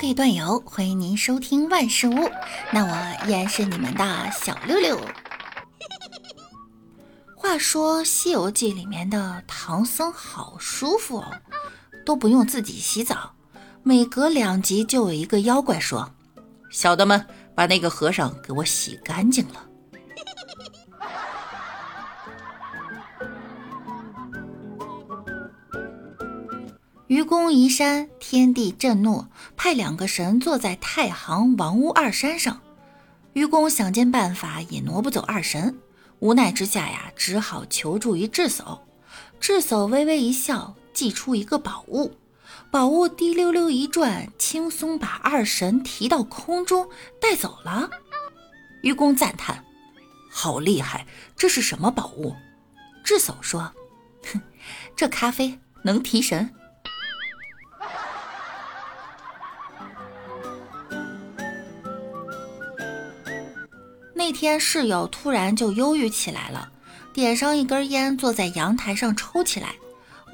各位段友，欢迎您收听万事屋。那我依然是你们的小六六。话说《西游记》里面的唐僧好舒服哦，都不用自己洗澡，每隔两集就有一个妖怪说：“小的们，把那个和尚给我洗干净了。”愚公移山，天地震怒，派两个神坐在太行王屋二山上。愚公想尽办法也挪不走二神，无奈之下呀，只好求助于智叟。智叟微微一笑，祭出一个宝物，宝物滴溜溜一转，轻松把二神提到空中带走了。愚公赞叹：“好厉害！这是什么宝物？”智叟说：“哼，这咖啡能提神。”那天室友突然就忧郁起来了，点上一根烟，坐在阳台上抽起来。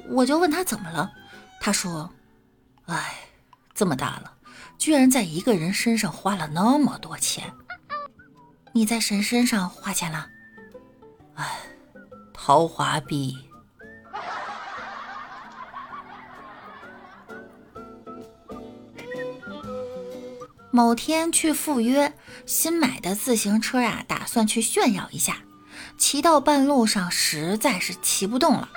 我就问他怎么了，他说：“哎，这么大了，居然在一个人身上花了那么多钱。你在谁身上花钱了？哎，陶华碧。”某天去赴约，新买的自行车啊，打算去炫耀一下。骑到半路上，实在是骑不动了。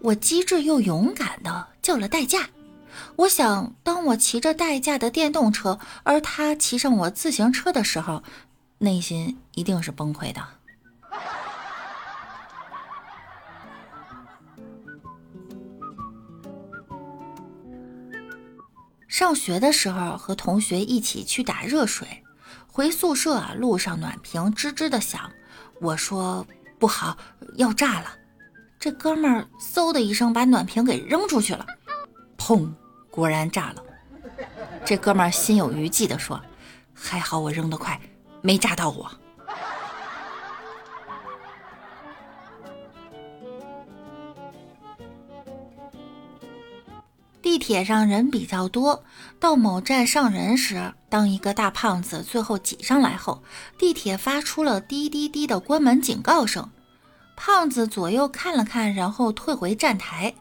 我机智又勇敢的叫了代驾。我想，当我骑着代驾的电动车，而他骑上我自行车的时候，内心一定是崩溃的。上学的时候和同学一起去打热水，回宿舍啊路上暖瓶吱吱的响，我说不好要炸了，这哥们儿嗖的一声把暖瓶给扔出去了，砰，果然炸了。这哥们儿心有余悸的说，还好我扔得快，没炸到我。地铁上人比较多，到某站上人时，当一个大胖子最后挤上来后，地铁发出了滴滴滴的关门警告声。胖子左右看了看，然后退回站台，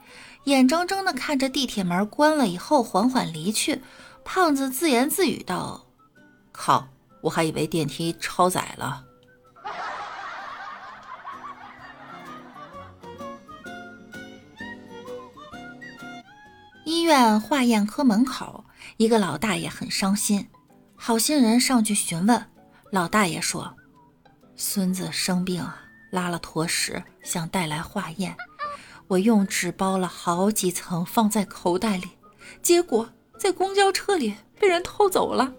眼睁睁地看着地铁门关了以后缓缓离去。胖子自言自语道：“靠，我还以为电梯超载了。”医院化验科门口，一个老大爷很伤心。好心人上去询问，老大爷说：“孙子生病啊，拉了。坨屎，想带来化验。我用纸包了。好几层，放在口袋里，结果在公交车里被人偷走了。”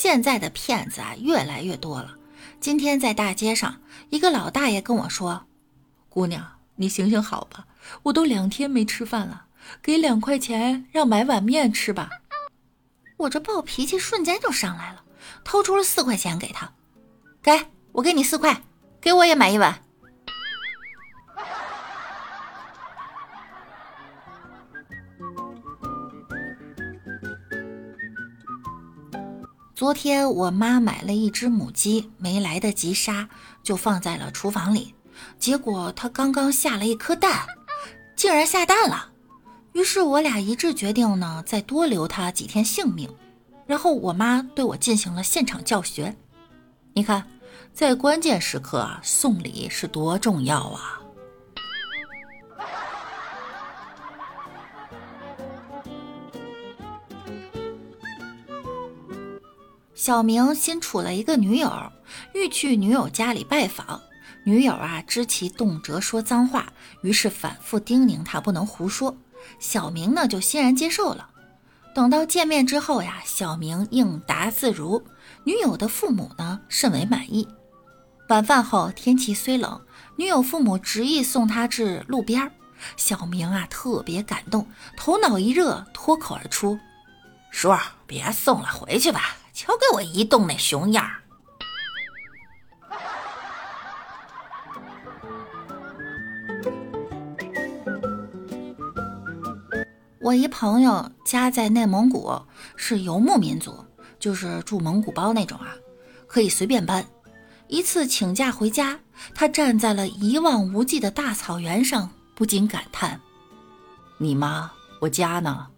现在的骗子啊，越来越多了。今天在大街上，一个老大爷跟我说：“姑娘，你行行好吧，我都两天没吃饭了，给两块钱让买碗面吃吧。”我这暴脾气瞬间就上来了，掏出了四块钱给他：“给我给你四块，给我也买一碗。”昨天我妈买了一只母鸡，没来得及杀，就放在了厨房里。结果它刚刚下了一颗蛋，竟然下蛋了。于是我俩一致决定呢，再多留它几天性命。然后我妈对我进行了现场教学。你看，在关键时刻，送礼是多重要啊！小明新处了一个女友，欲去女友家里拜访。女友啊，知其动辄说脏话，于是反复叮咛他不能胡说。小明呢，就欣然接受了。等到见面之后呀，小明应答自如，女友的父母呢，甚为满意。晚饭后，天气虽冷，女友父母执意送他至路边儿小明啊，特别感动，头脑一热，脱口而出：“叔，别送了，回去吧。”瞧给我一动那熊样儿！我一朋友家在内蒙古，是游牧民族，就是住蒙古包那种啊，可以随便搬。一次请假回家，他站在了一望无际的大草原上，不禁感叹：“你妈，我家呢？”